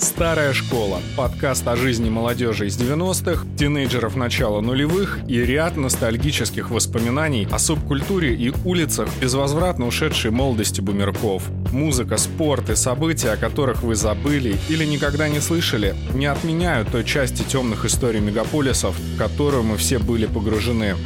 Старая школа. Подкаст о жизни молодежи из 90-х, тинейджеров начала нулевых и ряд ностальгических воспоминаний о субкультуре и улицах безвозвратно ушедшей молодости бумерков. Музыка, спорт и события, о которых вы забыли или никогда не слышали, не отменяют той части темных историй мегаполисов, в которую мы все были погружены.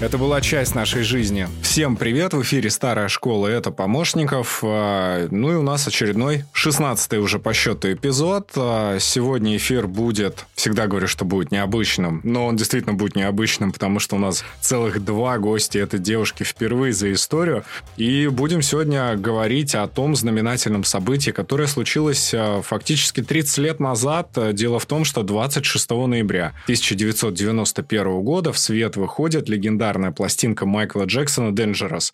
Это была часть нашей жизни. Всем привет, в эфире Старая школа, это Помощников. А, ну и у нас очередной, 16 уже по счету эпизод. А, сегодня эфир будет, всегда говорю, что будет необычным, но он действительно будет необычным, потому что у нас целых два гостя, это девушки впервые за историю. И будем сегодня говорить о том знаменательном событии, которое случилось а, фактически 30 лет назад. Дело в том, что 26 ноября 1991 года в свет выходит легендарный легендарная пластинка Майкла Джексона «Dangerous».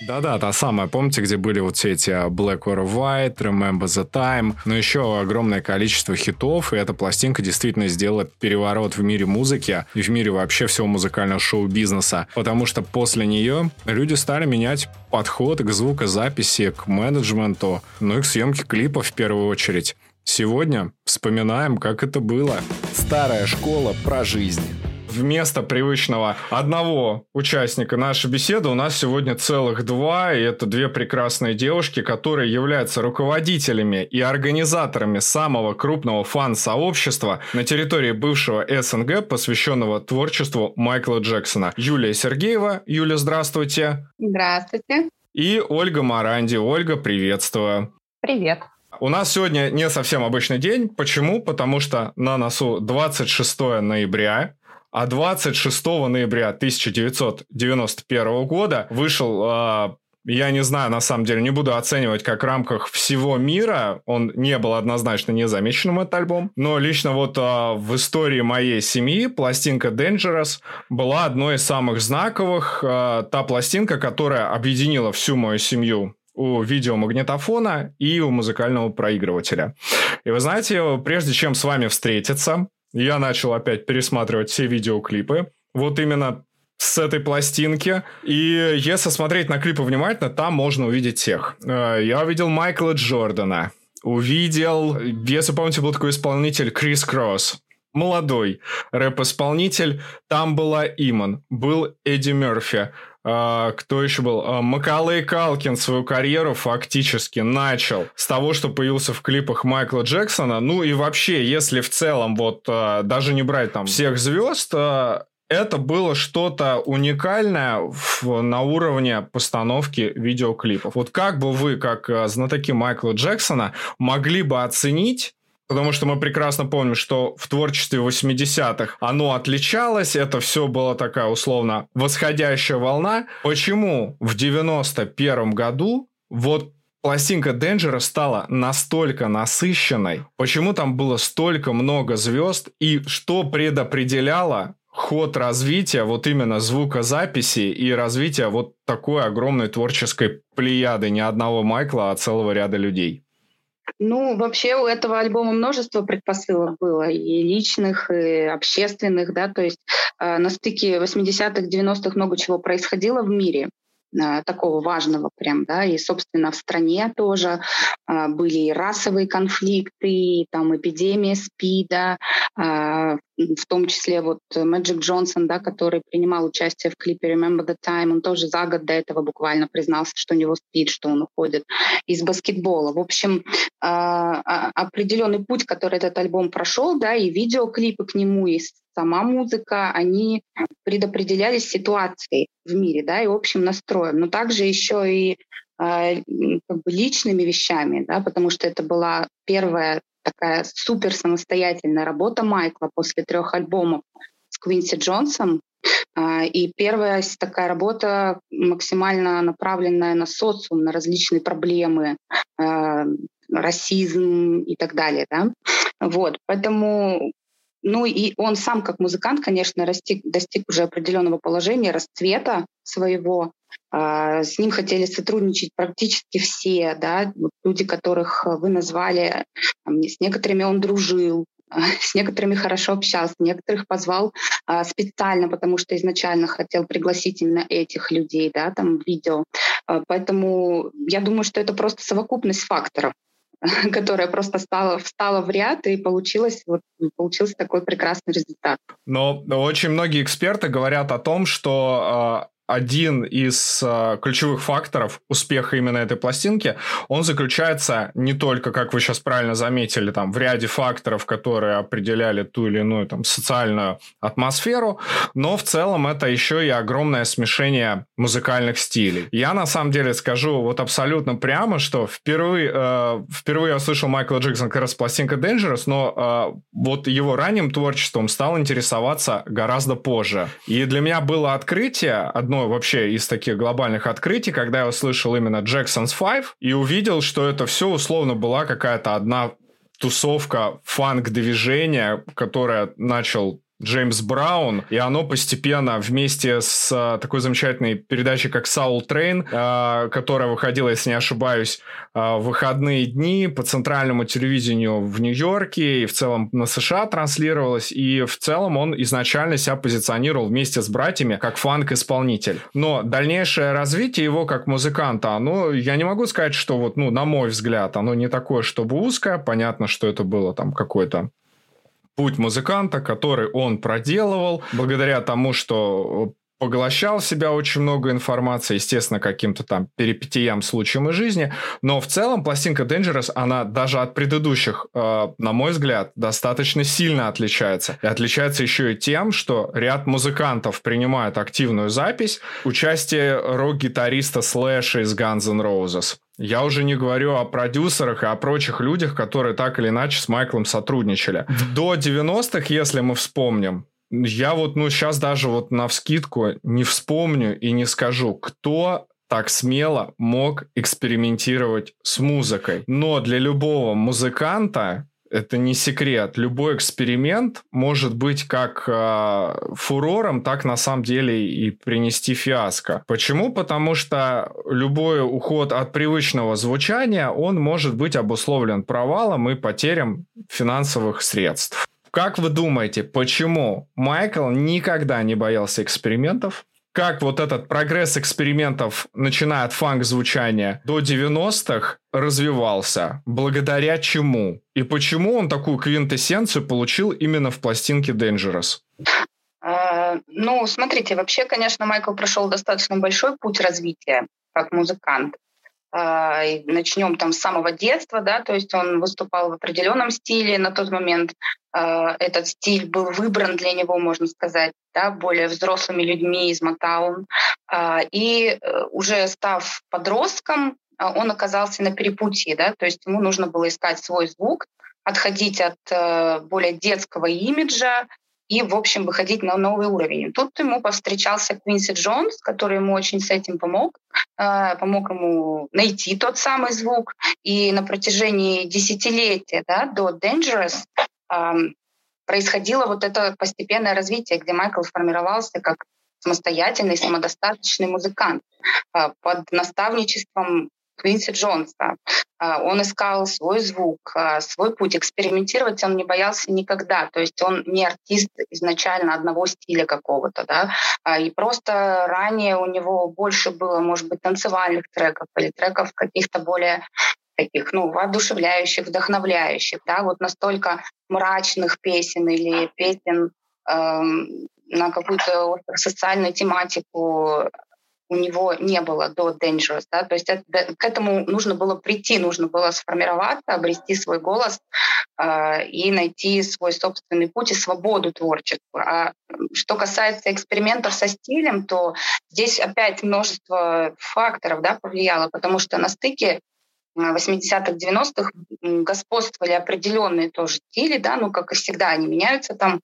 Да-да, та самая, помните, где были вот все эти а, Black or White, Remember the Time, но еще огромное количество хитов, и эта пластинка действительно сделала переворот в мире музыки и в мире вообще всего музыкального шоу-бизнеса, потому что после нее люди стали менять подход к звукозаписи, к менеджменту, ну и к съемке клипов в первую очередь. Сегодня вспоминаем, как это было. Старая школа про жизнь. Вместо привычного одного участника нашей беседы у нас сегодня целых два, и это две прекрасные девушки, которые являются руководителями и организаторами самого крупного фан-сообщества на территории бывшего СНГ, посвященного творчеству Майкла Джексона. Юлия Сергеева. Юля, здравствуйте. Здравствуйте. И Ольга Маранди. Ольга, приветствую. Привет. У нас сегодня не совсем обычный день. Почему? Потому что на носу 26 ноября, а 26 ноября 1991 года вышел э, я не знаю, на самом деле, не буду оценивать, как в рамках всего мира он не был однозначно незамеченным, этот альбом. Но лично вот а, в истории моей семьи пластинка Dangerous была одной из самых знаковых. А, та пластинка, которая объединила всю мою семью у видеомагнитофона и у музыкального проигрывателя. И вы знаете, прежде чем с вами встретиться, я начал опять пересматривать все видеоклипы. Вот именно с этой пластинки. И если смотреть на клипы внимательно, там можно увидеть всех. Э, я увидел Майкла Джордана. Увидел, если помните, был такой исполнитель Крис Кросс молодой рэп-исполнитель. Там была Иман, был Эдди Мерфи, а, кто еще был? А, Макалей Калкин свою карьеру фактически начал с того, что появился в клипах Майкла Джексона. Ну и вообще, если в целом вот а, даже не брать там всех звезд, это было что-то уникальное в, на уровне постановки видеоклипов. Вот как бы вы, как знатоки Майкла Джексона, могли бы оценить Потому что мы прекрасно помним, что в творчестве 80-х оно отличалось, это все была такая условно восходящая волна. Почему в 91 году вот пластинка Денджера стала настолько насыщенной? Почему там было столько много звезд? И что предопределяло ход развития вот именно звукозаписи и развития вот такой огромной творческой плеяды не одного Майкла, а целого ряда людей? Ну, вообще у этого альбома множество предпосылок было, и личных, и общественных, да, то есть э, на стыке 80-х, 90-х много чего происходило в мире э, такого важного прям, да, и, собственно, в стране тоже э, были и расовые конфликты, и там эпидемия СПИДа, э, в том числе вот Мэджик Джонсон, да, который принимал участие в клипе Remember the Time, он тоже за год до этого буквально признался, что у него спит, что он уходит из баскетбола. В общем, а, а, определенный путь, который этот альбом прошел, да, и видеоклипы к нему, и сама музыка, они предопределялись ситуацией в мире, да, и общим настроем, но также еще и а, как бы личными вещами, да, потому что это была первая такая супер самостоятельная работа Майкла после трех альбомов с Квинси Джонсом. А, и первая такая работа максимально направленная на социум, на различные проблемы, а, расизм и так далее. Да? Вот, поэтому ну и он сам как музыкант, конечно, достиг, достиг уже определенного положения, расцвета своего. А, с ним хотели сотрудничать практически все, да, люди, которых вы назвали, с некоторыми он дружил, с некоторыми хорошо общался, некоторых позвал а, специально, потому что изначально хотел пригласить именно этих людей, да, там видео. Поэтому я думаю, что это просто совокупность факторов. которая просто стала, встала в ряд, и получилось, вот, получился такой прекрасный результат. Но очень многие эксперты говорят о том, что а, один из э, ключевых факторов успеха именно этой пластинки, он заключается не только, как вы сейчас правильно заметили, там, в ряде факторов, которые определяли ту или иную там, социальную атмосферу, но в целом это еще и огромное смешение музыкальных стилей. Я на самом деле скажу вот абсолютно прямо, что впервые, э, впервые я услышал Майкла Джексона как раз пластинка Dangerous, но э, вот его ранним творчеством стал интересоваться гораздо позже. И для меня было открытие одно одно вообще из таких глобальных открытий, когда я услышал именно Jackson's Five и увидел, что это все условно была какая-то одна тусовка фанк-движения, которая начал Джеймс Браун, и оно постепенно вместе с а, такой замечательной передачей, как Soul Train, а, которая выходила, если не ошибаюсь, а, в выходные дни по центральному телевидению в Нью-Йорке и в целом на США транслировалась, и в целом он изначально себя позиционировал вместе с братьями как фанк-исполнитель. Но дальнейшее развитие его как музыканта, оно, я не могу сказать, что вот, ну, на мой взгляд, оно не такое, чтобы узкое, понятно, что это было там какой-то путь музыканта, который он проделывал, благодаря тому, что поглощал в себя очень много информации, естественно, каким-то там перипетиям, случаям из жизни, но в целом пластинка Dangerous, она даже от предыдущих, э, на мой взгляд, достаточно сильно отличается. И отличается еще и тем, что ряд музыкантов принимает активную запись, участие рок-гитариста Слэша из Guns N' Roses, я уже не говорю о продюсерах и о прочих людях, которые так или иначе с Майклом сотрудничали. До 90-х, если мы вспомним, я вот, ну, сейчас даже вот на вскидку не вспомню и не скажу, кто так смело мог экспериментировать с музыкой. Но для любого музыканта это не секрет. Любой эксперимент может быть как э, фурором, так на самом деле и принести фиаско. Почему? Потому что любой уход от привычного звучания, он может быть обусловлен провалом и потерям финансовых средств. Как вы думаете, почему Майкл никогда не боялся экспериментов? как вот этот прогресс экспериментов, начиная от фанк-звучания до 90-х, развивался, благодаря чему? И почему он такую квинтэссенцию получил именно в пластинке Dangerous? А, ну, смотрите, вообще, конечно, Майкл прошел достаточно большой путь развития как музыкант. А, начнем там с самого детства, да, то есть он выступал в определенном стиле на тот момент. А, этот стиль был выбран для него, можно сказать, да, более взрослыми людьми из Матаун. А, и э, уже став подростком, он оказался на перепутье, да, то есть ему нужно было искать свой звук, отходить от э, более детского имиджа, и, в общем, выходить на новый уровень. Тут ему повстречался Квинси Джонс, который ему очень с этим помог, э, помог ему найти тот самый звук. И на протяжении десятилетия да, до Dangerous происходило вот это постепенное развитие, где Майкл сформировался как самостоятельный, самодостаточный музыкант э, под наставничеством Квинси Джонса. А, он искал свой звук, а, свой путь. Экспериментировать он не боялся никогда. То есть он не артист изначально одного стиля какого-то. Да? А, и просто ранее у него больше было, может быть, танцевальных треков или треков каких-то более таких, ну, воодушевляющих, вдохновляющих, да, вот настолько мрачных песен или песен эм, на какую-то социальную тематику у него не было до Dangerous. Да? То есть это, к этому нужно было прийти, нужно было сформироваться, обрести свой голос э, и найти свой собственный путь и свободу творческую. А что касается экспериментов со стилем, то здесь опять множество факторов да, повлияло, потому что на стыке 80-х, 90-х господствовали определенные тоже стили, да, ну, как и всегда, они меняются там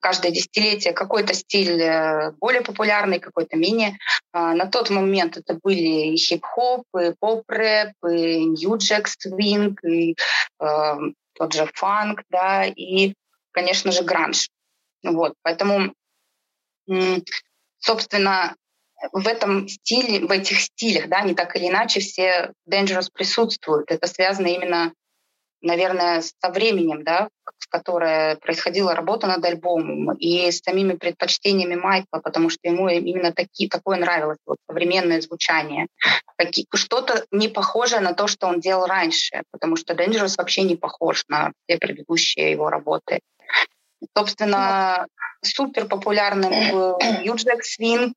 каждое десятилетие какой-то стиль э, более популярный, какой-то менее. А, на тот момент это были и хип-хоп, и поп-рэп, и нью-джек свинг, и э, тот же фанк, да, и, конечно же, гранж. Вот, поэтому, собственно, в этом стиле, в этих стилях, да, не так или иначе все Dangerous присутствуют. Это связано именно наверное, со временем, да, в которое происходила работа над альбомом, и с самими предпочтениями Майкла, потому что ему именно таки, такое нравилось, вот, современное звучание. Что-то не похожее на то, что он делал раньше, потому что Dangerous вообще не похож на все предыдущие его работы. Собственно, супер популярным был Юджек Свин,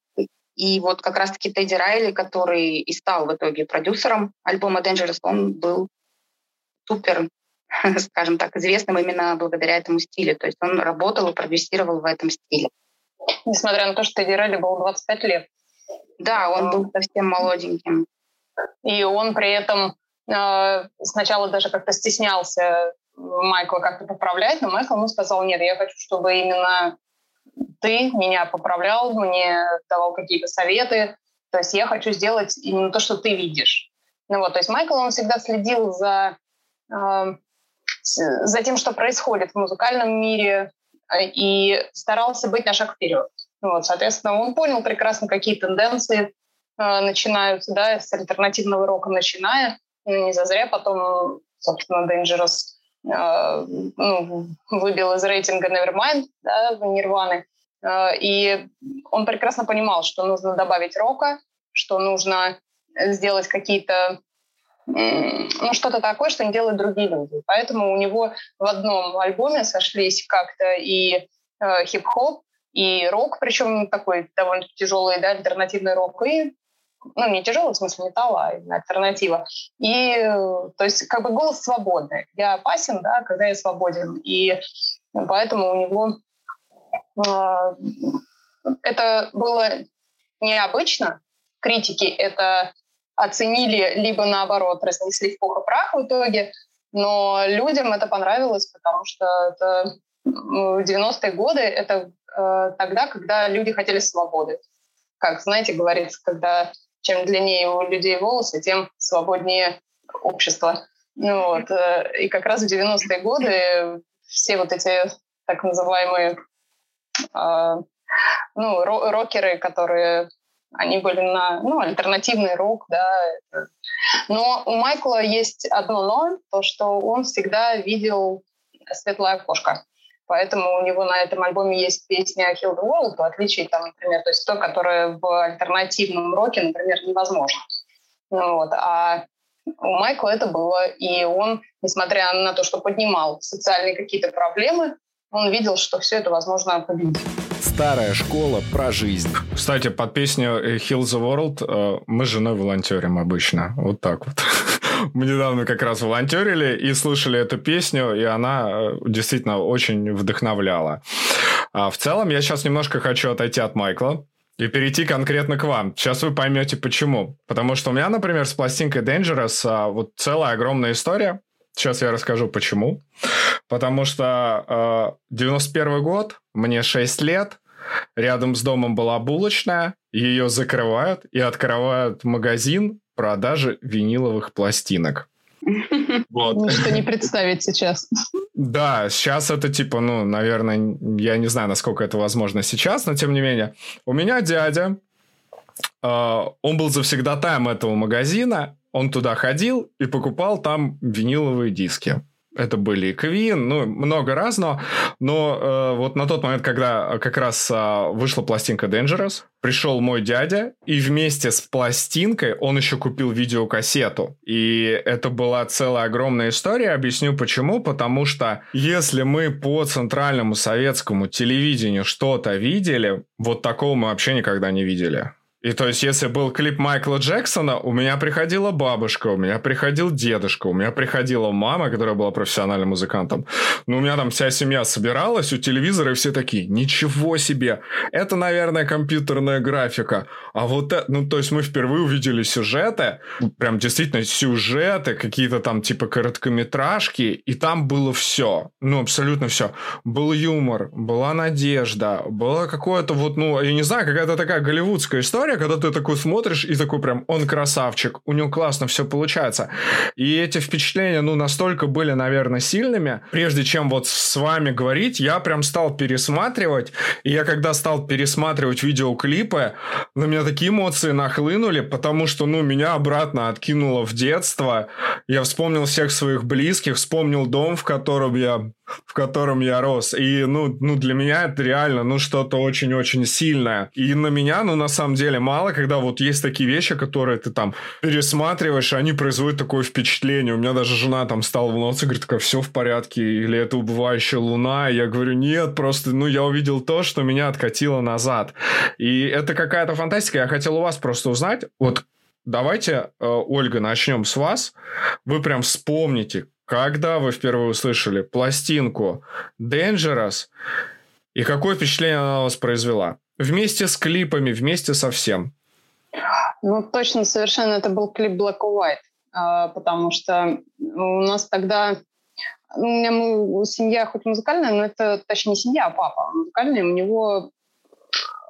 и вот как раз-таки Тедди Райли, который и стал в итоге продюсером альбома Dangerous, он был супер, скажем так, известным именно благодаря этому стилю. То есть он работал и продюсировал в этом стиле. Несмотря на то, что Тедди Райли был 25 лет. Да, он был совсем молоденьким. И он при этом э, сначала даже как-то стеснялся Майкла как-то поправлять, но Майкл ему сказал, нет, я хочу, чтобы именно ты меня поправлял, мне давал какие-то советы, то есть я хочу сделать именно то, что ты видишь. Ну вот, то есть Майкл, он всегда следил за, за тем, что происходит в музыкальном мире, э, и старался быть на шаг вперед. Вот, соответственно, он понял прекрасно, какие тенденции э, начинаются, да, с альтернативного рока начиная. Ну, не зазря потом, собственно, Dangerous э, ну, выбил из рейтинга Nevermind, да, Нирваны. Э, и он прекрасно понимал, что нужно добавить рока, что нужно сделать какие-то ну, что-то такое, что не делают другие люди. Поэтому у него в одном альбоме сошлись как-то и э, хип-хоп, и рок, причем такой довольно тяжелый, да, альтернативный рок, и ну, не тяжелый, в смысле металла, а именно альтернатива. И, то есть, как бы голос свободный. Я опасен, да, когда я свободен. И поэтому у него э, это было необычно. Критики это оценили, либо наоборот разнесли в пух и прах в итоге. Но людям это понравилось, потому что это в 90-е годы это э, тогда, когда люди хотели свободы. Как, знаете, говорится, когда чем длиннее у людей волосы, тем свободнее общество. Ну, вот. Э, и как раз в 90-е годы все вот эти так называемые э, ну, рокеры, которые они были на ну, альтернативный рок, да. Но у Майкла есть одно но, то, что он всегда видел светлое окошко. Поэтому у него на этом альбоме есть песня Heal the World, в отличие, там, например, то есть то, которое в альтернативном роке, например, невозможно. Ну, вот. А у Майкла это было, и он, несмотря на то, что поднимал социальные какие-то проблемы, он видел, что все это возможно победить. Старая школа про жизнь. Кстати, под песню Heal the World э, мы с женой волонтерим обычно. Вот так вот. Мы недавно как раз волонтерили и слушали эту песню, и она э, действительно очень вдохновляла. А в целом я сейчас немножко хочу отойти от Майкла, и перейти конкретно к вам. Сейчас вы поймете почему. Потому что у меня, например, с пластинкой Dangerous а, вот целая огромная история. Сейчас я расскажу почему. Потому что э, 91 год, мне 6 лет, рядом с домом была булочная, ее закрывают и открывают магазин продажи виниловых пластинок. Вот. Ничто не представить сейчас. Да, сейчас это типа, ну, наверное, я не знаю, насколько это возможно сейчас, но тем не менее. У меня дядя, э, он был завсегдатаем этого магазина, он туда ходил и покупал там виниловые диски. Это были Queen, ну, много разного. Но э, вот на тот момент, когда как раз э, вышла пластинка Dangerous, пришел мой дядя, и вместе с пластинкой он еще купил видеокассету. И это была целая огромная история. Объясню почему. Потому что если мы по центральному советскому телевидению что-то видели, вот такого мы вообще никогда не видели. И то есть, если был клип Майкла Джексона, у меня приходила бабушка, у меня приходил дедушка, у меня приходила мама, которая была профессиональным музыкантом. Ну, у меня там вся семья собиралась у телевизора, и все такие, ничего себе, это, наверное, компьютерная графика. А вот это, ну, то есть, мы впервые увидели сюжеты, прям действительно сюжеты, какие-то там типа короткометражки, и там было все, ну, абсолютно все. Был юмор, была надежда, было какое-то вот, ну, я не знаю, какая-то такая голливудская история, история, когда ты такой смотришь и такой прям, он красавчик, у него классно все получается. И эти впечатления, ну, настолько были, наверное, сильными. Прежде чем вот с вами говорить, я прям стал пересматривать. И я когда стал пересматривать видеоклипы, на меня такие эмоции нахлынули, потому что, ну, меня обратно откинуло в детство. Я вспомнил всех своих близких, вспомнил дом, в котором я в котором я рос. И, ну, ну, для меня это реально, ну, что-то очень-очень сильное. И на меня, ну, на самом деле, мало, когда вот есть такие вещи, которые ты там пересматриваешь, и они производят такое впечатление. У меня даже жена там стала волноваться, говорит, такая, все в порядке, или это убывающая луна. И я говорю, нет, просто, ну, я увидел то, что меня откатило назад. И это какая-то фантастика. Я хотел у вас просто узнать, вот Давайте, э, Ольга, начнем с вас. Вы прям вспомните, когда вы впервые услышали пластинку Dangerous и какое впечатление она на вас произвела? Вместе с клипами, вместе со всем. Ну, точно, совершенно это был клип Black or White, а, потому что у нас тогда ну, у меня семья хоть музыкальная, но это, точнее, не семья, а папа музыкальный. У него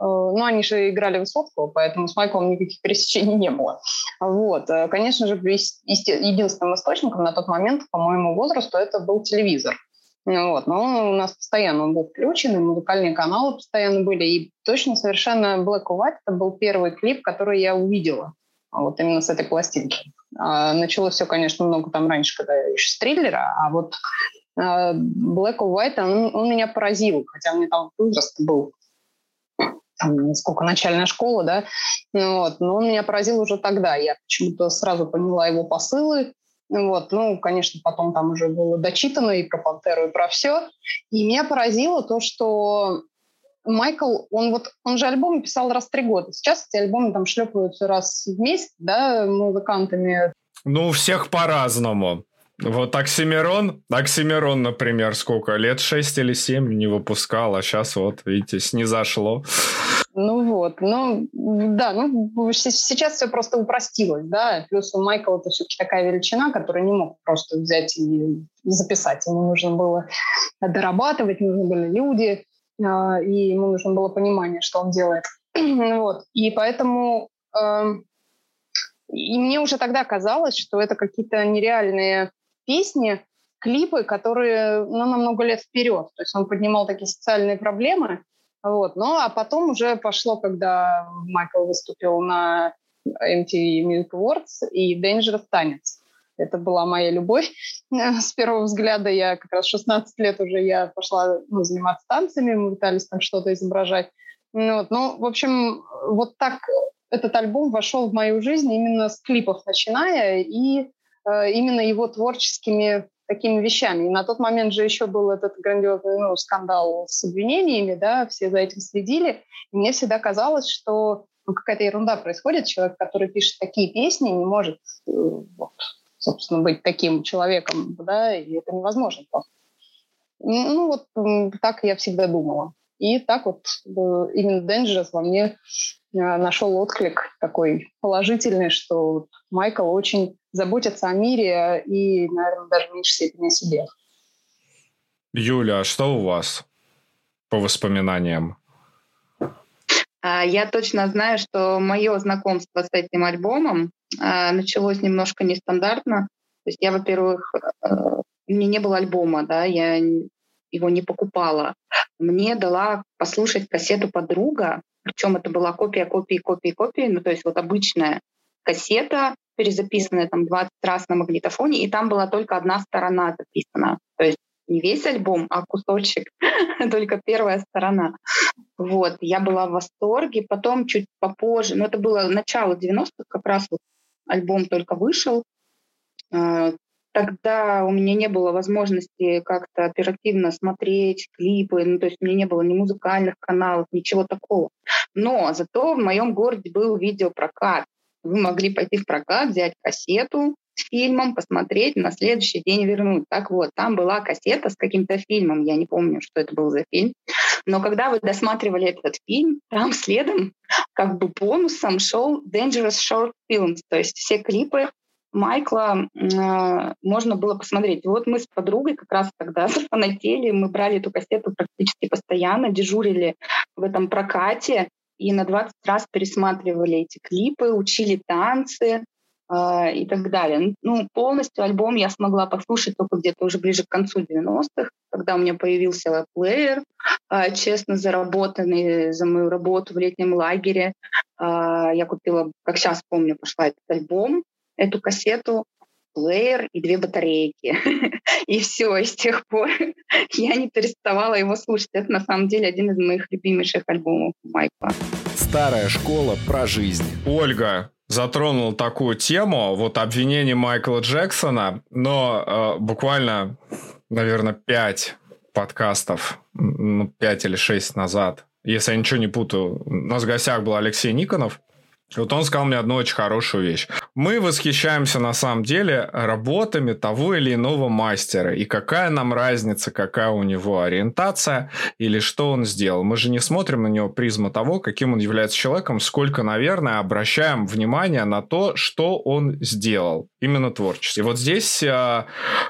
ну, они же играли Высоцкого, поэтому с Майклом никаких пересечений не было. Вот. Э, конечно же, единственным источником на тот момент, по моему возрасту, это был телевизор. Вот. Но он у нас постоянно он был включен, и музыкальные каналы постоянно были. И точно совершенно Black or White это был первый клип, который я увидела. Вот именно с этой пластинки. А, началось все, конечно, много там раньше, когда еще с триллера, а вот а, Black or White, он, он меня поразил, хотя мне там возраст был там, сколько, начальная школа, да, ну вот, но он меня поразил уже тогда, я почему-то сразу поняла его посылы, вот, ну, конечно, потом там уже было дочитано и про «Пантеру», и про все, и меня поразило то, что Майкл, он вот, он же альбомы писал раз в три года. Сейчас эти альбомы там шлепаются раз в месяц, да, музыкантами. Ну, у всех по-разному. Вот Оксимирон, Оксимирон, например, сколько? Лет 6 или 7 не выпускал, а сейчас вот, видите, снизошло. Ну вот, ну да, ну сейчас все просто упростилось, да, плюс у Майкла это все-таки такая величина, которую не мог просто взять и записать. Ему нужно было дорабатывать, нужны были люди, а, и ему нужно было понимание, что он делает. вот, и поэтому эм, и мне уже тогда казалось, что это какие-то нереальные песни, клипы, которые ну, на много лет вперед. То есть он поднимал такие социальные проблемы. Вот. Ну, а потом уже пошло, когда Майкл выступил на MTV Music Awards и Dangerous танец. Это была моя любовь. С первого взгляда я как раз 16 лет уже я пошла ну, заниматься танцами, мы пытались там что-то изображать. Ну, вот. ну, в общем, вот так этот альбом вошел в мою жизнь именно с клипов начиная, и именно его творческими такими вещами. И на тот момент же еще был этот грандиозный ну, скандал с обвинениями, да, все за этим следили. И мне всегда казалось, что ну, какая-то ерунда происходит. Человек, который пишет такие песни, не может, э, вот, собственно, быть таким человеком, да, и это невозможно. Ну, вот так я всегда думала. И так вот э, именно Dangerous во мне нашел отклик такой положительный, что Майкл очень заботится о мире и, наверное, даже в меньшей степени о себе. Юля, а что у вас по воспоминаниям? А, я точно знаю, что мое знакомство с этим альбомом а, началось немножко нестандартно. То есть я, во-первых, э, у меня не было альбома, да, я его не покупала. Мне дала послушать кассету подруга, причем это была копия, копии, копии, копии, ну то есть вот обычная кассета, перезаписанная там 20 раз на магнитофоне, и там была только одна сторона записана. То есть не весь альбом, а кусочек, только первая сторона. Вот, я была в восторге. Потом чуть попозже, ну это было начало 90-х, как раз вот альбом только вышел. А, тогда у меня не было возможности как-то оперативно смотреть клипы, ну, то есть у меня не было ни музыкальных каналов, ничего такого. Но зато в моем городе был видеопрокат. Вы могли пойти в прокат, взять кассету с фильмом, посмотреть, на следующий день вернуть. Так вот, там была кассета с каким-то фильмом, я не помню, что это был за фильм. Но когда вы досматривали этот фильм, там следом как бы бонусом шел Dangerous Short Films, то есть все клипы Майкла э, можно было посмотреть. Вот мы с подругой как раз тогда зафанатели, мы брали эту кассету практически постоянно, дежурили в этом прокате, и на 20 раз пересматривали эти клипы, учили танцы э, и так далее. Ну, полностью альбом я смогла послушать только где-то уже ближе к концу 90-х, когда у меня появился плеер, э, честно заработанный за мою работу в летнем лагере. А, я купила, как сейчас помню, пошла этот альбом, эту кассету, плеер и две батарейки. и все, и с тех пор я не переставала его слушать. Это на самом деле один из моих любимейших альбомов Майкла. Старая школа про жизнь. Ольга, затронул такую тему, вот обвинение Майкла Джексона, но э, буквально, наверное, пять подкастов, ну, пять или шесть назад, если я ничего не путаю, у нас в гостях был Алексей Никонов, вот он сказал мне одну очень хорошую вещь. Мы восхищаемся на самом деле работами того или иного мастера. И какая нам разница, какая у него ориентация или что он сделал. Мы же не смотрим на него призму того, каким он является человеком, сколько, наверное, обращаем внимание на то, что он сделал. Именно творчество. И вот здесь, а,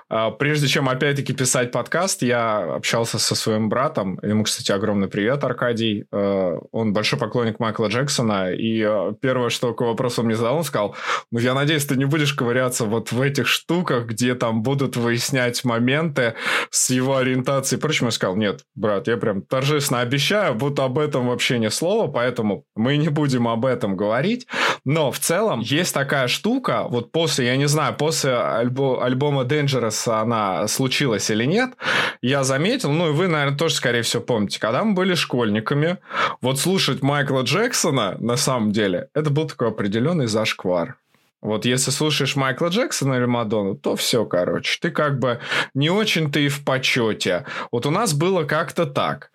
а, прежде чем опять-таки писать подкаст, я общался со своим братом. Ему, кстати, огромный привет, Аркадий. А, он большой поклонник Майкла Джексона. И первое, что к вопросу мне задал, он сказал, ну, я надеюсь, ты не будешь ковыряться вот в этих штуках, где там будут выяснять моменты с его ориентацией и. Я сказал, нет, брат, я прям торжественно обещаю, будто об этом вообще ни слова, поэтому мы не будем об этом говорить. Но в целом есть такая штука, вот после, я не знаю, после альбо- альбома Dangerous она случилась или нет, я заметил, ну и вы, наверное, тоже, скорее всего, помните, когда мы были школьниками, вот слушать Майкла Джексона, на самом деле, это был такой определенный зашквар. Вот если слушаешь Майкла Джексона или Мадонну, то все, короче. Ты как бы не очень-то и в почете. Вот у нас было как-то так.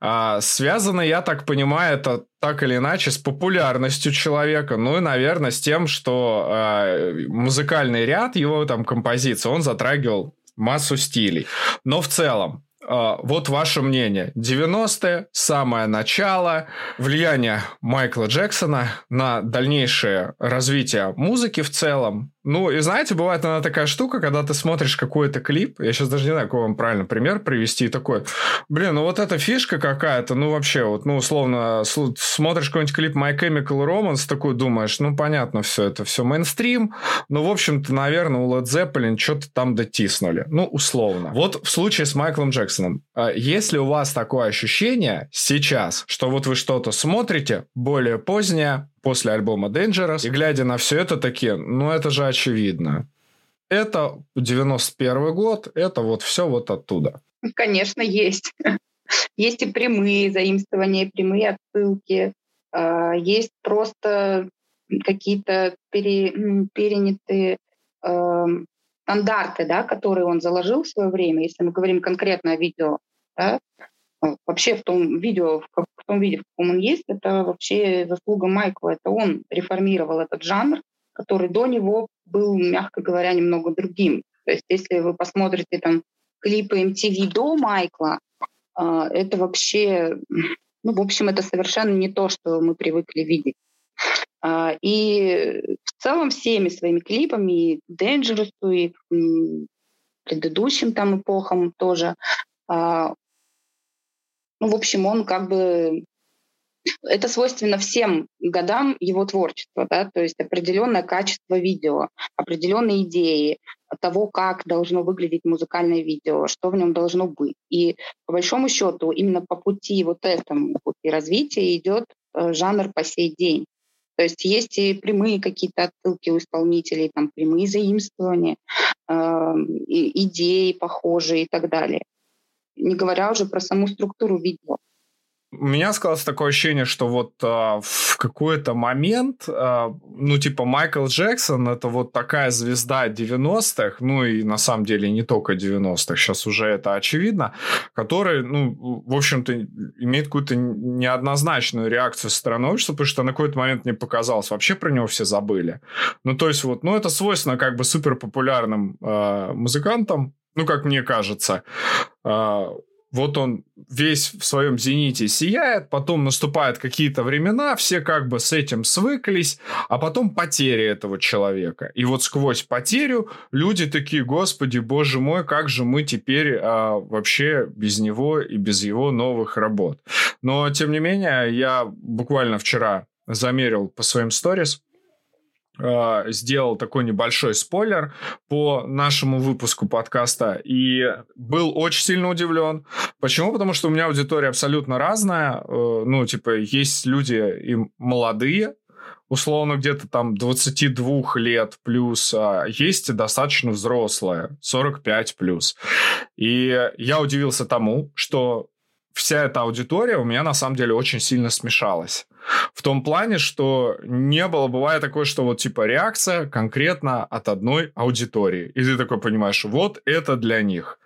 А, связано, я так понимаю, это так или иначе с популярностью человека, ну и, наверное, с тем, что а, музыкальный ряд его там композиции, он затрагивал массу стилей. Но в целом, вот ваше мнение. 90-е, самое начало, влияние Майкла Джексона на дальнейшее развитие музыки в целом. Ну, и знаете, бывает она такая штука, когда ты смотришь какой-то клип, я сейчас даже не знаю, какой вам правильно пример привести, и такой, блин, ну вот эта фишка какая-то, ну вообще, вот, ну, условно, смотришь какой-нибудь клип My Chemical Romance, такой думаешь, ну, понятно все, это все мейнстрим, ну, в общем-то, наверное, у Led Zeppelin что-то там дотиснули, ну, условно. Вот в случае с Майклом Джексоном, а если у вас такое ощущение сейчас, что вот вы что-то смотрите более позднее, после альбома Dangerous. И глядя на все это, такие, ну это же очевидно. Это 91 год, это вот все вот оттуда. Конечно, есть. Есть и прямые заимствования, прямые отсылки. А, есть просто какие-то пере, перенятые э, стандарты, да, которые он заложил в свое время, если мы говорим конкретно о видео, да, вообще в том видео, в, в том виде, в каком он есть, это вообще заслуга Майкла. Это он реформировал этот жанр, который до него был, мягко говоря, немного другим. То есть если вы посмотрите там клипы MTV до Майкла, а, это вообще, ну, в общем, это совершенно не то, что мы привыкли видеть. А, и в целом всеми своими клипами, и Dangerous, и предыдущим там эпохам тоже, а, ну, в общем, он как бы это свойственно всем годам его творчества, да, то есть определенное качество видео, определенные идеи того, как должно выглядеть музыкальное видео, что в нем должно быть. И по большому счету именно по пути вот этому пути развития идет э, жанр по сей день. То есть есть и прямые какие-то отсылки у исполнителей, там прямые заимствования, э, идеи похожие и так далее не говоря уже про саму структуру видео. У меня сказалось такое ощущение, что вот а, в какой-то момент, а, ну, типа, Майкл Джексон это вот такая звезда 90-х, ну, и на самом деле не только 90-х, сейчас уже это очевидно, который, ну, в общем-то, имеет какую-то неоднозначную реакцию со стороны общества, потому что на какой-то момент мне показалось, вообще про него все забыли. Ну, то есть вот, ну, это свойственно как бы суперпопулярным э, музыкантам, ну, как мне кажется. А, вот он весь в своем зените сияет, потом наступают какие-то времена, все как бы с этим свыклись, а потом потеря этого человека. И вот сквозь потерю люди такие, господи, боже мой, как же мы теперь а, вообще без него и без его новых работ. Но, тем не менее, я буквально вчера замерил по своим сторис, э, сделал такой небольшой спойлер по нашему выпуску подкаста и был очень сильно удивлен. Почему? Потому что у меня аудитория абсолютно разная. Э, ну, типа, есть люди и молодые, условно где-то там 22 лет плюс, а есть достаточно взрослая, 45 плюс. И я удивился тому, что вся эта аудитория у меня на самом деле очень сильно смешалась. В том плане, что не было, бывает такое, что вот типа реакция конкретно от одной аудитории. И ты такой понимаешь, вот это для них.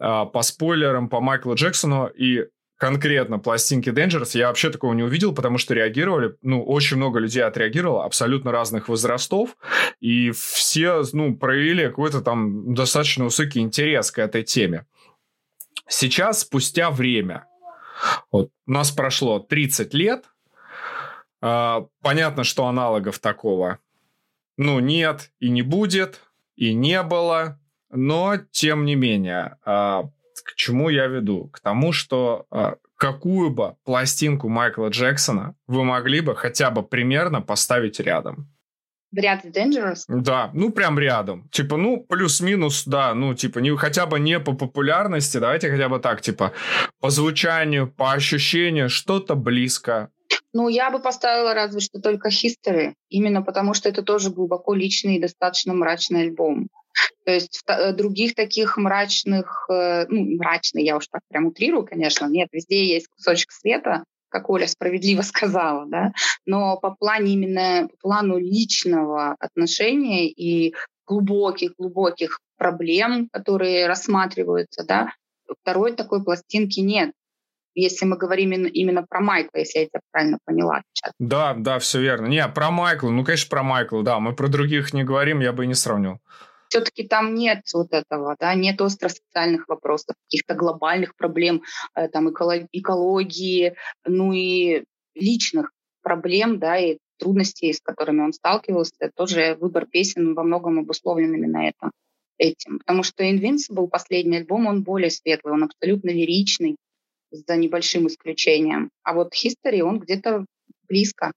А, по спойлерам по Майклу Джексону и конкретно пластинки Dangerous я вообще такого не увидел, потому что реагировали, ну, очень много людей отреагировало, абсолютно разных возрастов, и все, ну, проявили какой-то там достаточно высокий интерес к этой теме. Сейчас, спустя время, вот у нас прошло 30 лет, понятно, что аналогов такого, ну, нет и не будет, и не было, но, тем не менее, э, к чему я веду? К тому, что э, какую бы пластинку Майкла Джексона вы могли бы хотя бы примерно поставить рядом? В ряд Dangerous? Да, ну прям рядом. Типа, ну, плюс-минус, да, ну, типа, не, хотя бы не по популярности, давайте хотя бы так, типа, по звучанию, по ощущению, что-то близко. Ну, я бы поставила разве что только History, именно потому что это тоже глубоко личный и достаточно мрачный альбом. То есть э, других таких мрачных, э, ну, мрачный, я уж так прям утрирую, конечно, нет, везде есть кусочек света, как Оля справедливо сказала, да, но по плану именно, по плану личного отношения и глубоких-глубоких проблем, которые рассматриваются, да, второй такой пластинки нет если мы говорим именно, про Майкла, если я тебя правильно поняла сейчас. Да, да, все верно. Не, про Майкла, ну, конечно, про Майкла, да, мы про других не говорим, я бы и не сравнил все-таки там нет вот этого, да, нет остро-социальных вопросов, каких-то глобальных проблем, э, там, экологии, ну и личных проблем, да, и трудностей, с которыми он сталкивался, тоже выбор песен во многом обусловлен именно это, этим. Потому что Invincible, последний альбом, он более светлый, он абсолютно лиричный, за небольшим исключением. А вот History, он где-то близко.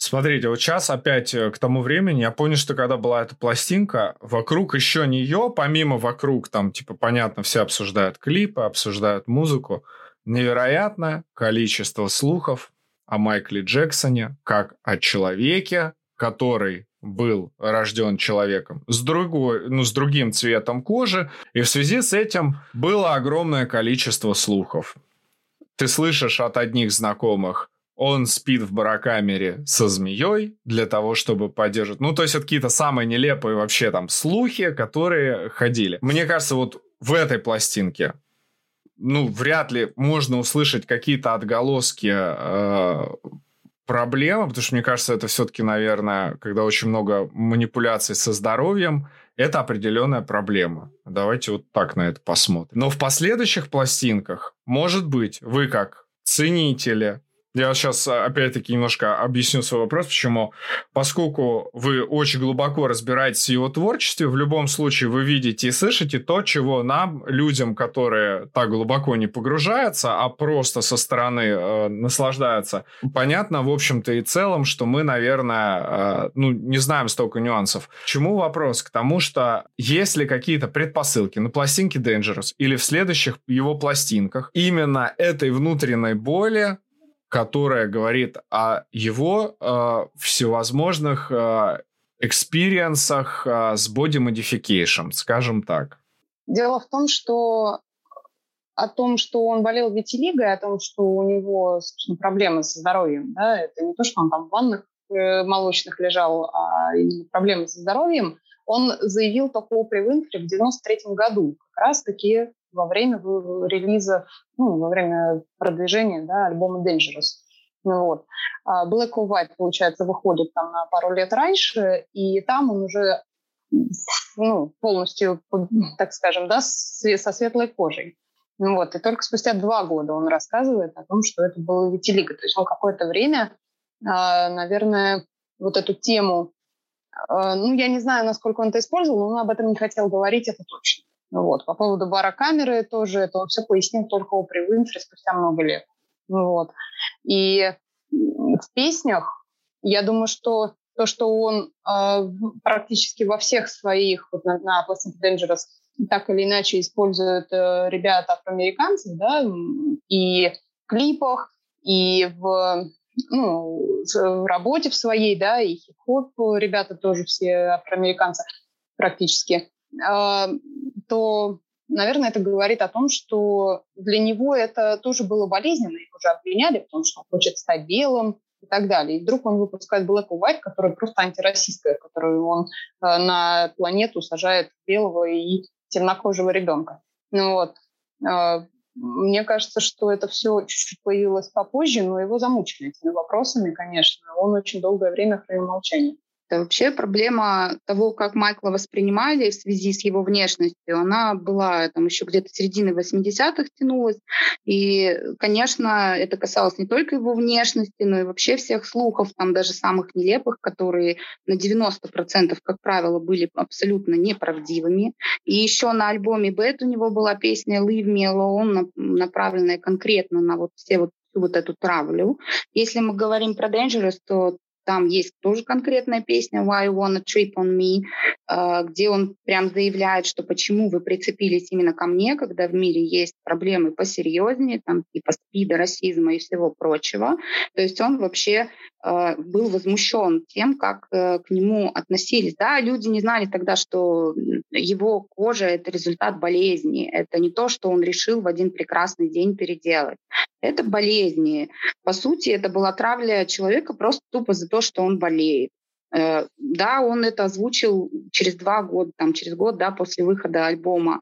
Смотрите, вот сейчас опять э, к тому времени, я понял, что когда была эта пластинка, вокруг еще нее, помимо вокруг, там, типа, понятно, все обсуждают клипы, обсуждают музыку, невероятное количество слухов о Майкле Джексоне, как о человеке, который был рожден человеком с другой, ну, с другим цветом кожи, и в связи с этим было огромное количество слухов. Ты слышишь от одних знакомых, он спит в барокамере со змеей для того, чтобы поддерживать. Ну, то есть это какие-то самые нелепые вообще там слухи, которые ходили. Мне кажется, вот в этой пластинке ну, вряд ли можно услышать какие-то отголоски э, проблемы, потому что, мне кажется, это все-таки, наверное, когда очень много манипуляций со здоровьем, это определенная проблема. Давайте вот так на это посмотрим. Но в последующих пластинках, может быть, вы как ценители я сейчас, а, опять-таки, немножко объясню свой вопрос, почему. Поскольку вы очень глубоко разбираетесь в его творчестве, в любом случае вы видите и слышите то, чего нам, людям, которые так глубоко не погружаются, а просто со стороны э, наслаждаются, понятно, в общем-то и целом, что мы, наверное, э, ну, не знаем столько нюансов. чему вопрос? К тому, что есть ли какие-то предпосылки на пластинке Dangerous или в следующих его пластинках именно этой внутренней боли, которая говорит о его э, всевозможных э, экспириенсах э, с body modification, скажем так. Дело в том, что о том, что он болел витилигой, о том, что у него собственно, проблемы со здоровьем, да, это не то, что он там в ваннах э, молочных лежал, а именно проблемы со здоровьем, он заявил такого при Винфри в 93 году, как раз-таки во время релиза, ну, во время продвижения да, альбома Dangerous. Ну, вот. А Black or White, получается, выходит там на пару лет раньше, и там он уже ну, полностью, так скажем, да, со светлой кожей. Ну, вот. И только спустя два года он рассказывает о том, что это было витилиго. То есть он какое-то время, а, наверное, вот эту тему, а, ну, я не знаю, насколько он это использовал, но он об этом не хотел говорить, это точно. Вот. По поводу бара камеры тоже, это он все пояснил только о при Уинфри спустя много лет. Вот. И в песнях, я думаю, что то, что он э, практически во всех своих, вот на, на пластинке Dangerous, так или иначе используют э, ребят афроамериканцев, да, и в клипах, и в, ну, в работе в своей, да, и хип-хоп ребята тоже все афроамериканцы практически, то, наверное, это говорит о том, что для него это тоже было болезненно. Их уже обвиняли в том, что он хочет стать белым, и так далее. И вдруг он выпускает Black or White, которая просто антироссийская, которую он э, на планету сажает белого и темнокожего ребенка. Ну вот. Э, мне кажется, что это все чуть-чуть появилось попозже, но его замучили этими вопросами, конечно. Он очень долгое время хранил молчание. Это вообще проблема того, как Майкла воспринимали в связи с его внешностью, она была там еще где-то середины 80-х тянулась. И, конечно, это касалось не только его внешности, но и вообще всех слухов, там даже самых нелепых, которые на 90%, как правило, были абсолютно неправдивыми. И еще на альбоме Bad у него была песня Leave Me Alone, направленная конкретно на вот все вот вот эту травлю. Если мы говорим про Dangerous, то там есть тоже конкретная песня «Why you wanna trip on me», э, где он прям заявляет, что почему вы прицепились именно ко мне, когда в мире есть проблемы посерьезнее, там типа спида, расизма и всего прочего. То есть он вообще э, был возмущен тем, как э, к нему относились. Да, люди не знали тогда, что его кожа — это результат болезни. Это не то, что он решил в один прекрасный день переделать. Это болезни. По сути, это была травля человека просто тупо за то, что он болеет. Э, да, он это озвучил через два года, там, через год, да, после выхода альбома.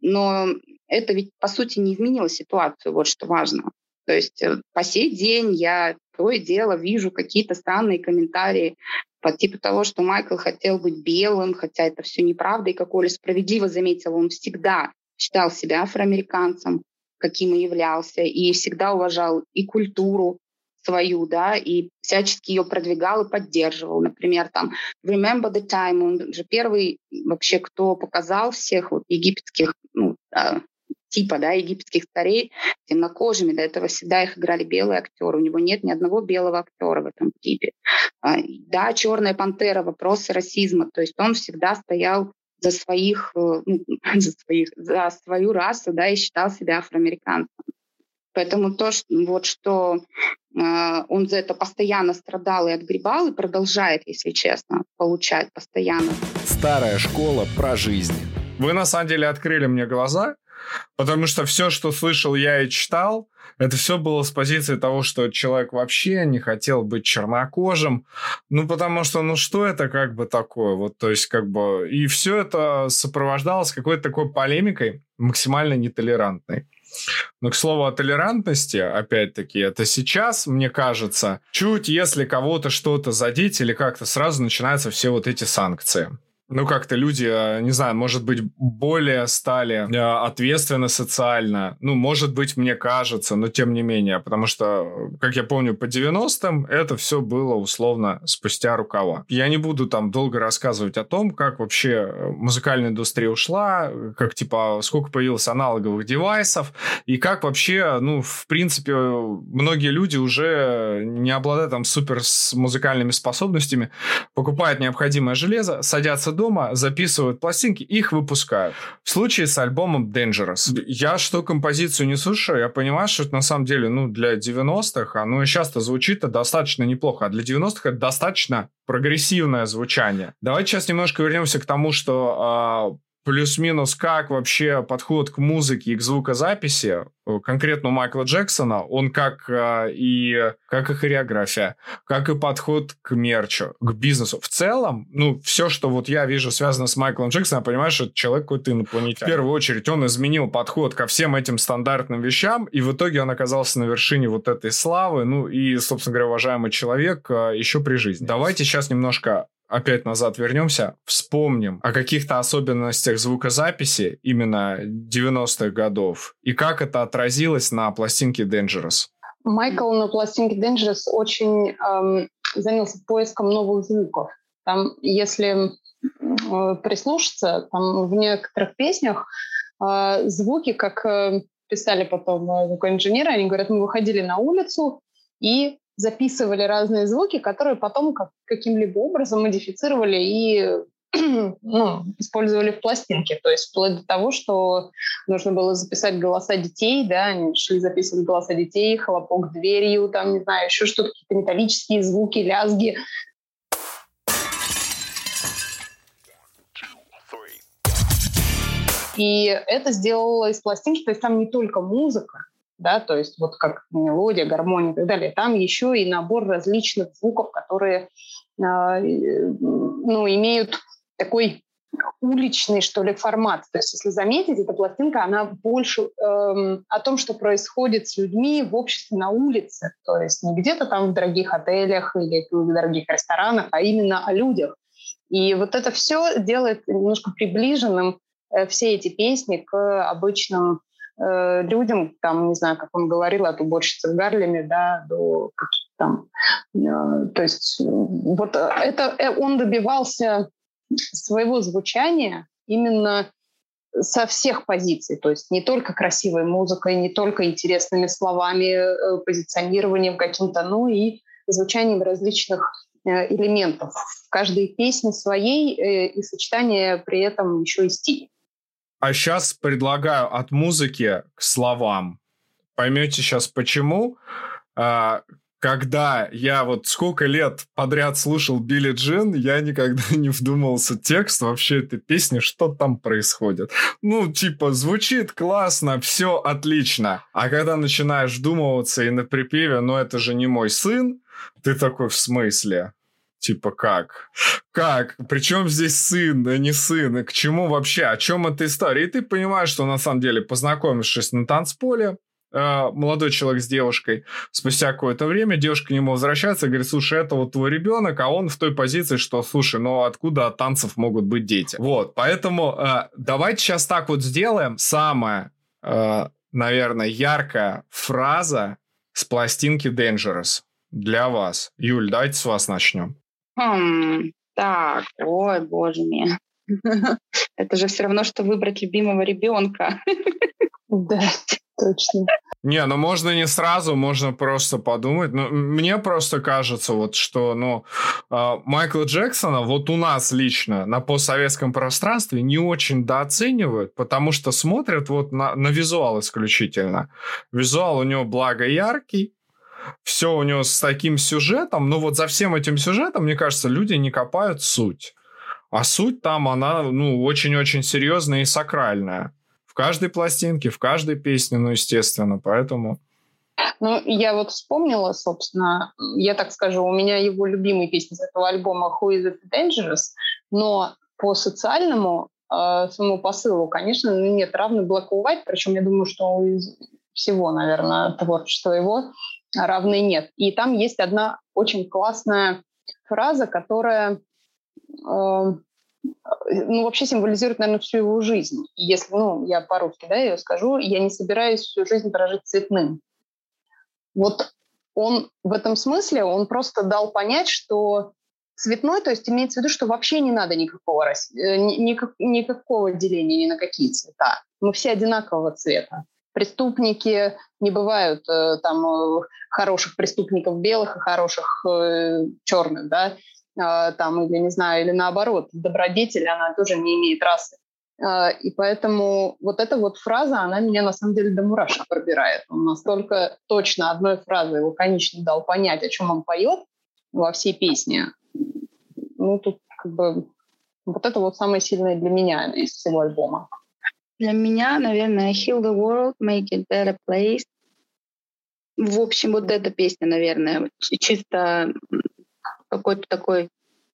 Но это ведь, по сути, не изменило ситуацию, вот что важно. То есть э, по сей день я то и дело вижу какие-то странные комментарии по типу того, что Майкл хотел быть белым, хотя это все неправда. И как Оля справедливо заметила, он всегда считал себя афроамериканцем, каким и являлся, и всегда уважал и культуру свою, да, и всячески ее продвигал и поддерживал. Например, там Remember the Time, он же первый вообще, кто показал всех вот египетских, ну, а, типа, да, египетских царей темнокожими. До этого всегда их играли белые актеры. У него нет ни одного белого актера в этом клипе. А, да, «Черная пантера», вопросы расизма. То есть он всегда стоял за своих, э, ну, за своих, за свою расу, да, и считал себя афроамериканцем. Поэтому то, что, вот что э, он за это постоянно страдал и отгребал, и продолжает, если честно, получать постоянно. Старая школа про жизнь. Вы на самом деле открыли мне глаза, потому что все, что слышал я и читал, это все было с позиции того, что человек вообще не хотел быть чернокожим. Ну, потому что, ну, что это как бы такое? Вот, то есть, как бы... И все это сопровождалось какой-то такой полемикой максимально нетолерантной. Но, к слову о толерантности, опять-таки, это сейчас, мне кажется, чуть если кого-то что-то задеть или как-то сразу начинаются все вот эти санкции ну, как-то люди, э, не знаю, может быть, более стали э, ответственны социально. Ну, может быть, мне кажется, но тем не менее. Потому что, как я помню, по 90-м это все было условно спустя рукава. Я не буду там долго рассказывать о том, как вообще музыкальная индустрия ушла, как, типа, сколько появилось аналоговых девайсов, и как вообще, ну, в принципе, многие люди уже не обладая там супер с музыкальными способностями, покупают необходимое железо, садятся дома, записывают пластинки, их выпускают. В случае с альбомом Dangerous. Я что композицию не слушаю, я понимаю, что это на самом деле, ну, для 90-х, оно и часто звучит достаточно неплохо, а для 90-х это достаточно прогрессивное звучание. Давайте сейчас немножко вернемся к тому, что а, плюс-минус как вообще подход к музыке и к звукозаписи, э, конкретно у Майкла Джексона, он как э, и как и хореография, как и подход к мерчу, к бизнесу. В целом, ну, все, что вот я вижу связано с Майклом Джексоном, я понимаю, что человек какой-то инопланетянин. В первую очередь он изменил подход ко всем этим стандартным вещам, и в итоге он оказался на вершине вот этой славы, ну, и, собственно говоря, уважаемый человек э, еще при жизни. Давайте сейчас немножко опять назад вернемся, вспомним о каких-то особенностях звукозаписи именно 90-х годов и как это отразилось на пластинке Dangerous. Майкл на пластинке Dangerous очень эм, занялся поиском новых звуков. Там, если э, прислушаться, там в некоторых песнях э, звуки, как э, писали потом э, звукоинженеры, они говорят, мы выходили на улицу и записывали разные звуки, которые потом как, каким-либо образом модифицировали и ну, использовали в пластинке. То есть вплоть до того, что нужно было записать голоса детей, да, они шли записывать голоса детей, хлопок дверью, там, не знаю, еще что-то, какие-то металлические звуки, лязги. И это сделало из пластинки, то есть там не только музыка, да, то есть вот как мелодия, гармония и так далее, там еще и набор различных звуков, которые а, ну, имеют такой уличный, что ли, формат. То есть, если заметить, эта пластинка, она больше эм, о том, что происходит с людьми в обществе на улице. То есть не где-то там в дорогих отелях или в дорогих ресторанах, а именно о людях. И вот это все делает немножко приближенным э, все эти песни к обычным э, людям, там, не знаю, как он говорил, от уборщицы в Гарлеме, да, до там... Э, то есть вот это э, он добивался своего звучания именно со всех позиций, то есть не только красивой музыкой, не только интересными словами, э, позиционированием каким-то, но и звучанием различных э, элементов. Каждой песне своей э, и сочетание при этом еще и стиль. А сейчас предлагаю от музыки к словам. Поймете сейчас почему. А, когда я вот сколько лет подряд слушал Билли Джин, я никогда не вдумался текст вообще этой песни, что там происходит. Ну, типа, звучит классно, все отлично. А когда начинаешь вдумываться и на припеве, ну, это же не мой сын, ты такой, в смысле? Типа как? Как? Причем здесь сын, а не сын? И к чему вообще? О чем эта история? И ты понимаешь, что на самом деле, познакомившись на танцполе, Э, молодой человек с девушкой. Спустя какое-то время девушка к нему возвращается и говорит, слушай, это вот твой ребенок, а он в той позиции, что, слушай, ну откуда от танцев могут быть дети? Вот, поэтому э, давайте сейчас так вот сделаем. Самая, э, наверное, яркая фраза с пластинки Dangerous для вас. Юль, давайте с вас начнем. Хм, так, ой, боже мой. Это же все равно, что выбрать любимого ребенка. Да точно. Не, ну можно не сразу, можно просто подумать. Но мне просто кажется, вот что, ну, э, Майкла Джексона вот у нас лично на постсоветском пространстве не очень дооценивают, потому что смотрят вот на, на визуал исключительно. Визуал у него благо яркий, все у него с таким сюжетом, но вот за всем этим сюжетом, мне кажется, люди не копают суть. А суть там, она, ну, очень-очень серьезная и сакральная в каждой пластинке, в каждой песне, ну, естественно, поэтому... Ну, я вот вспомнила, собственно, я так скажу, у меня его любимые песни с этого альбома «Who is it dangerous», но по социальному э, своему посылу, конечно, нет, равный Black or White, причем я думаю, что из всего, наверное, творчества его равной нет. И там есть одна очень классная фраза, которая э, ну, вообще символизирует, наверное, всю его жизнь. Если, ну, я по-русски, да, ее скажу, я не собираюсь всю жизнь прожить цветным. Вот он в этом смысле, он просто дал понять, что цветной, то есть имеется в виду, что вообще не надо никакого, э, никак, никакого деления ни на какие цвета. Мы все одинакового цвета. Преступники не бывают э, там э, хороших преступников белых и хороших э, черных, да. А, там, или, не знаю, или наоборот, добродетель, она тоже не имеет расы. И поэтому вот эта вот фраза, она меня на самом деле до мурашек пробирает. Он настолько точно одной фразой лаконично дал понять, о чем он поет во всей песне. Ну, тут как бы вот это вот самое сильное для меня из всего альбома. Для меня, наверное, Heal the World, Make it Better Place. В общем, вот эта песня, наверное, чисто какой-то такой,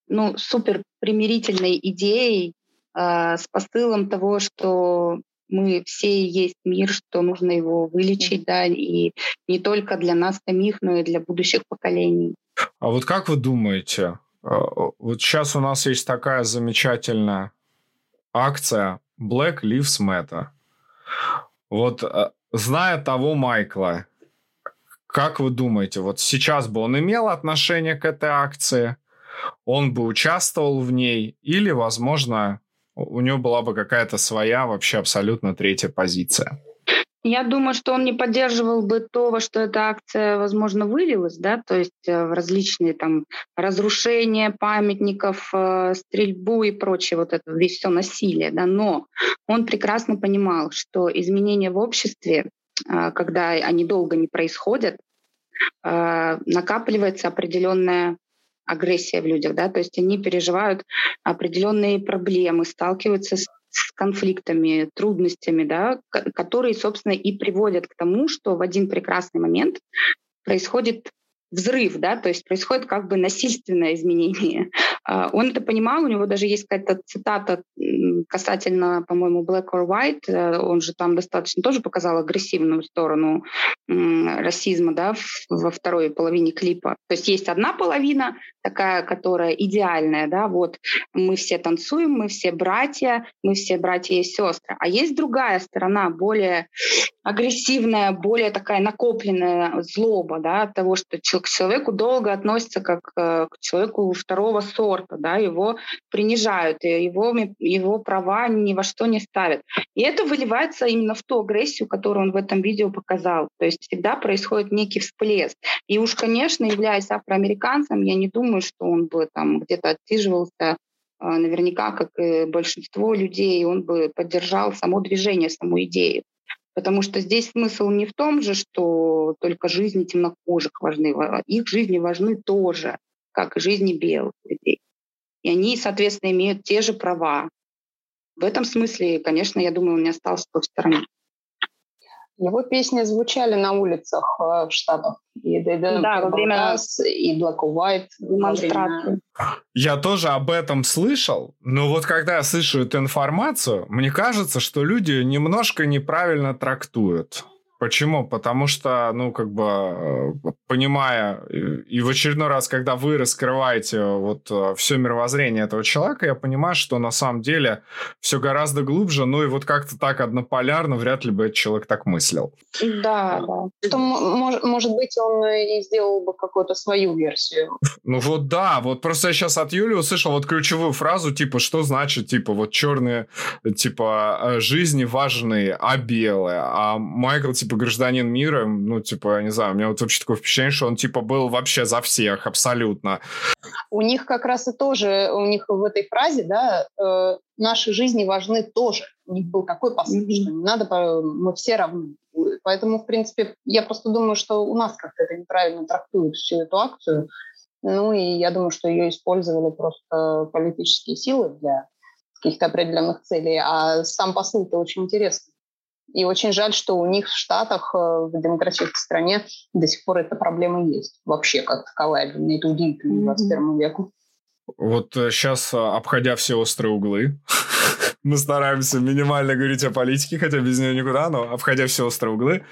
ну, супер примирительной идеей э, с посылом того, что мы все есть мир, что нужно его вылечить, да, и не только для нас самих, но и для будущих поколений. А вот как вы думаете, а, вот сейчас у нас есть такая замечательная акция Black Lives Matter. Вот а, зная того Майкла, как вы думаете, вот сейчас бы он имел отношение к этой акции, он бы участвовал в ней, или, возможно, у него была бы какая-то своя, вообще абсолютно третья позиция? Я думаю, что он не поддерживал бы то, во что эта акция, возможно, вылилась, да, то есть э, в различные там разрушения памятников, э, стрельбу и прочее, вот это весь все насилие, да, но он прекрасно понимал, что изменения в обществе, э, когда они долго не происходят, накапливается определенная агрессия в людях, да, то есть они переживают определенные проблемы, сталкиваются с с конфликтами, трудностями, да, которые, собственно, и приводят к тому, что в один прекрасный момент происходит взрыв, да, то есть происходит как бы насильственное изменение. А, он это понимал, у него даже есть какая-то цитата касательно, по-моему, Black or White, э, он же там достаточно тоже показал агрессивную сторону расизма, да, во второй половине клипа. То есть есть одна половина, такая, которая идеальная, да, вот мы все танцуем, мы все братья, мы все братья и сестры. А есть другая сторона, более агрессивная, более такая накопленная злоба, да, от того, что к человеку долго относятся как э, к человеку второго сорта, да, его принижают, его, его права ни во что не ставят. И это выливается именно в ту агрессию, которую он в этом видео показал. То есть всегда происходит некий всплеск. И уж, конечно, являясь афроамериканцем, я не думаю, что он бы там где-то отсиживался а, наверняка, как и большинство людей, он бы поддержал само движение, саму идею. Потому что здесь смысл не в том же, что только жизни темнокожих важны, их жизни важны тоже, как и жизни белых людей. И они, соответственно, имеют те же права. В этом смысле, конечно, я думаю, он не остался в стороне. Его песни звучали на улицах э, в Штатах. И ну, да, во время и Black or White демонстрации. Я тоже об этом слышал, но вот когда я слышу эту информацию, мне кажется, что люди немножко неправильно трактуют. Почему? Потому что, ну, как бы, э, понимая, и в очередной раз, когда вы раскрываете вот э, все мировоззрение этого человека, я понимаю, что на самом деле все гораздо глубже, ну и вот как-то так однополярно вряд ли бы этот человек так мыслил. Да, да. Что, может, может быть, он и сделал бы какую-то свою версию. Ну вот да, вот просто я сейчас от Юли услышал вот ключевую фразу, типа, что значит, типа, вот черные, типа, э, жизни важные, а белые, а Майкл, типа, типа, гражданин мира, ну, типа, я не знаю, у меня вот вообще такое впечатление, что он, типа, был вообще за всех абсолютно. У них как раз и тоже, у них в этой фразе, да, э, наши жизни важны тоже. У них был такой посыл, mm-hmm. что не надо, мы все равны. Поэтому, в принципе, я просто думаю, что у нас как-то это неправильно трактуют всю эту акцию. Ну, и я думаю, что ее использовали просто политические силы для каких-то определенных целей. А сам посыл-то очень интересный. И очень жаль, что у них в Штатах, э, в демократической стране до сих пор эта проблема есть. Вообще как таковая. Для меня это удивительно mm-hmm. 21 веку. Вот сейчас, э, э, обходя все острые углы, мы стараемся минимально говорить о политике, хотя без нее никуда, но обходя все острые углы,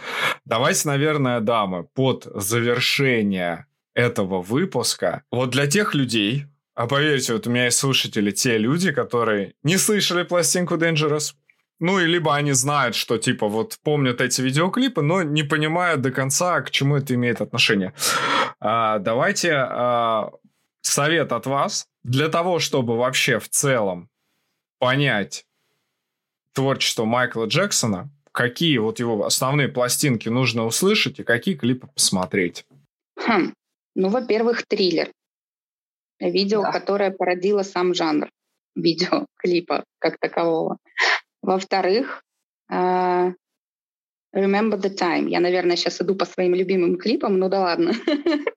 давайте, наверное, дамы, под завершение этого выпуска, вот для тех людей, а поверьте, вот у меня есть слушатели, те люди, которые не слышали пластинку Dangerous, ну, и либо они знают, что, типа, вот помнят эти видеоклипы, но не понимают до конца, к чему это имеет отношение. А, давайте а, совет от вас для того, чтобы вообще в целом понять творчество Майкла Джексона, какие вот его основные пластинки нужно услышать и какие клипы посмотреть? Хм. Ну, во-первых, триллер. Видео, да. которое породило сам жанр видеоклипа как такового. Во-вторых, uh, Remember the Time. Я, наверное, сейчас иду по своим любимым клипам, ну да ладно.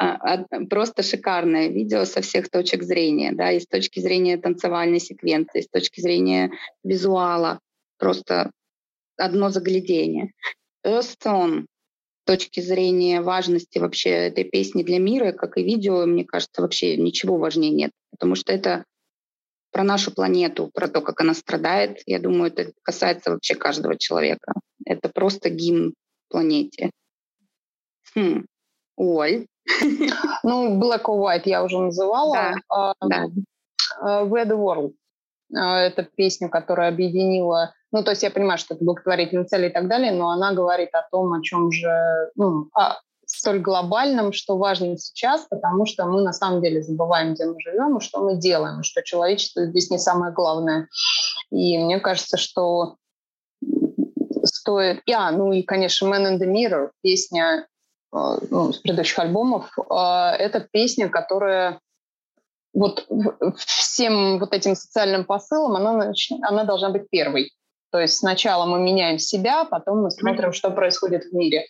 А, просто шикарное видео со всех точек зрения, да, и с точки зрения танцевальной секвенции, с точки зрения визуала. Просто одно заглядение. С точки зрения важности вообще этой песни для мира, как и видео, мне кажется, вообще ничего важнее нет. Потому что это про нашу планету, про то, как она страдает. Я думаю, это касается вообще каждого человека. Это просто гимн планете. Хм. Оль. Ну, Black or White я уже называла. Да, uh, да. Uh, Where the World. Uh, это песня, которая объединила... Ну, то есть я понимаю, что это благотворительные цели и так далее, но она говорит о том, о чем же... Ну, о, столь глобальным, что важно сейчас, потому что мы на самом деле забываем, где мы живем и что мы делаем, что человечество здесь не самое главное. И мне кажется, что стоит... Я, ну и, конечно, Man in the Mirror, песня э, ну, с предыдущих альбомов. Э, это песня, которая вот всем вот этим социальным посылам, она, она должна быть первой. То есть сначала мы меняем себя, потом мы смотрим, что происходит в мире.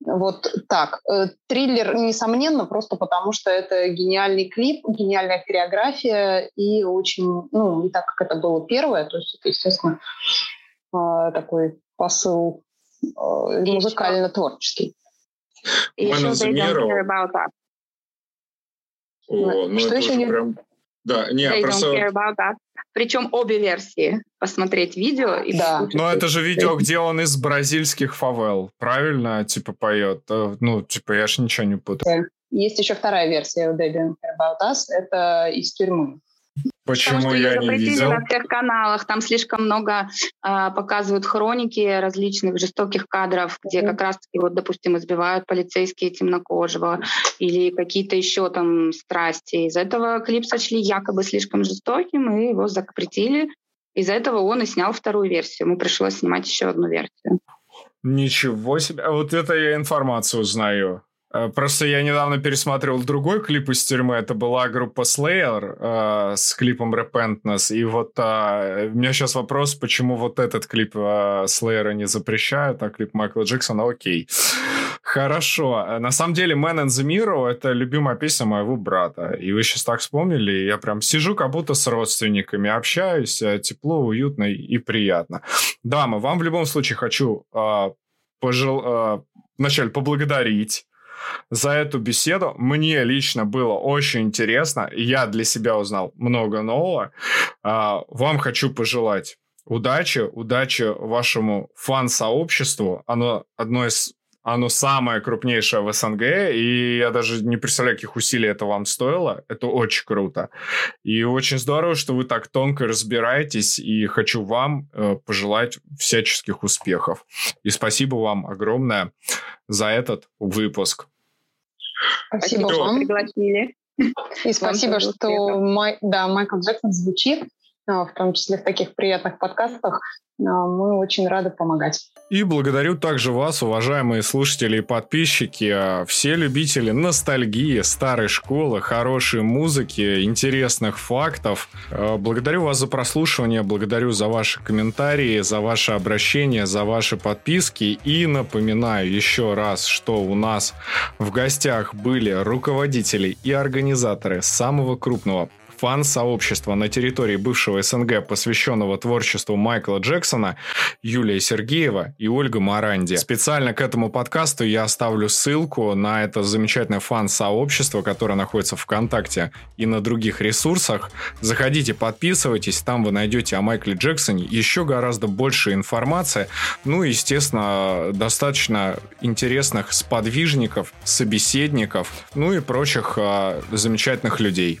Вот так. Э, триллер, несомненно, просто потому что это гениальный клип, гениальная хореография и очень, ну, не так, как это было первое, то есть это, естественно, а, такой посыл а, музыкально-творческий. И еще They Don't Care About Us. О, ну что это еще прям... Да, не, They просто... Don't Care About Us. Причем обе версии. Посмотреть видео и Да. Но это же видео, где он из бразильских фавел, правильно, типа, поет? Э, ну, типа, я ж ничего не путаю. Есть еще вторая версия у They Don't Care About Us. Это из тюрьмы. Почему Потому что я не видел? на всех каналах. Там слишком много э, показывают хроники различных жестоких кадров, где как раз-таки, вот, допустим, избивают полицейские темнокожего или какие-то еще там страсти. Из этого клип сочли якобы слишком жестоким, и его запретили. Из-за этого он и снял вторую версию. Ему пришлось снимать еще одну версию. Ничего себе. А вот это я информацию знаю. Э, просто я недавно пересматривал другой клип из тюрьмы. Это была группа Slayer э, с клипом Repentance. И вот э, у меня сейчас вопрос, почему вот этот клип э, Slayer не запрещают, а клип Майкла Джексона окей. Хорошо. На самом деле Man in the Mirror — это любимая песня моего брата. И вы сейчас так вспомнили. Я прям сижу как будто с родственниками, общаюсь. Э, тепло, уютно и приятно. Дамы, вам в любом случае хочу э, пожел... э, вначале поблагодарить за эту беседу. Мне лично было очень интересно. Я для себя узнал много нового. А, вам хочу пожелать удачи, удачи вашему фан-сообществу. Оно одно из оно самое крупнейшее в СНГ, и я даже не представляю, каких усилий это вам стоило. Это очень круто. И очень здорово, что вы так тонко разбираетесь, и хочу вам э, пожелать всяческих успехов. И спасибо вам огромное за этот выпуск. Спасибо, что вам. пригласили. И спасибо, что Май, да, Майкл Джексон звучит, в том числе в таких приятных подкастах. А, мы очень рады помогать. И благодарю также вас, уважаемые слушатели и подписчики, все любители ностальгии, старой школы, хорошей музыки, интересных фактов. А, благодарю вас за прослушивание, благодарю за ваши комментарии, за ваши обращения, за ваши подписки. И напоминаю еще раз, что у нас в гостях были руководители и организаторы самого крупного фан-сообщества на территории бывшего СНГ, посвященного творчеству Майкла Джексона, Юлия Сергеева и Ольга Маранди. Специально к этому подкасту я оставлю ссылку на это замечательное фан-сообщество, которое находится в ВКонтакте и на других ресурсах. Заходите, подписывайтесь, там вы найдете о Майкле Джексоне еще гораздо больше информации. Ну и, естественно, достаточно интересных сподвижников, собеседников, ну и прочих э, замечательных людей.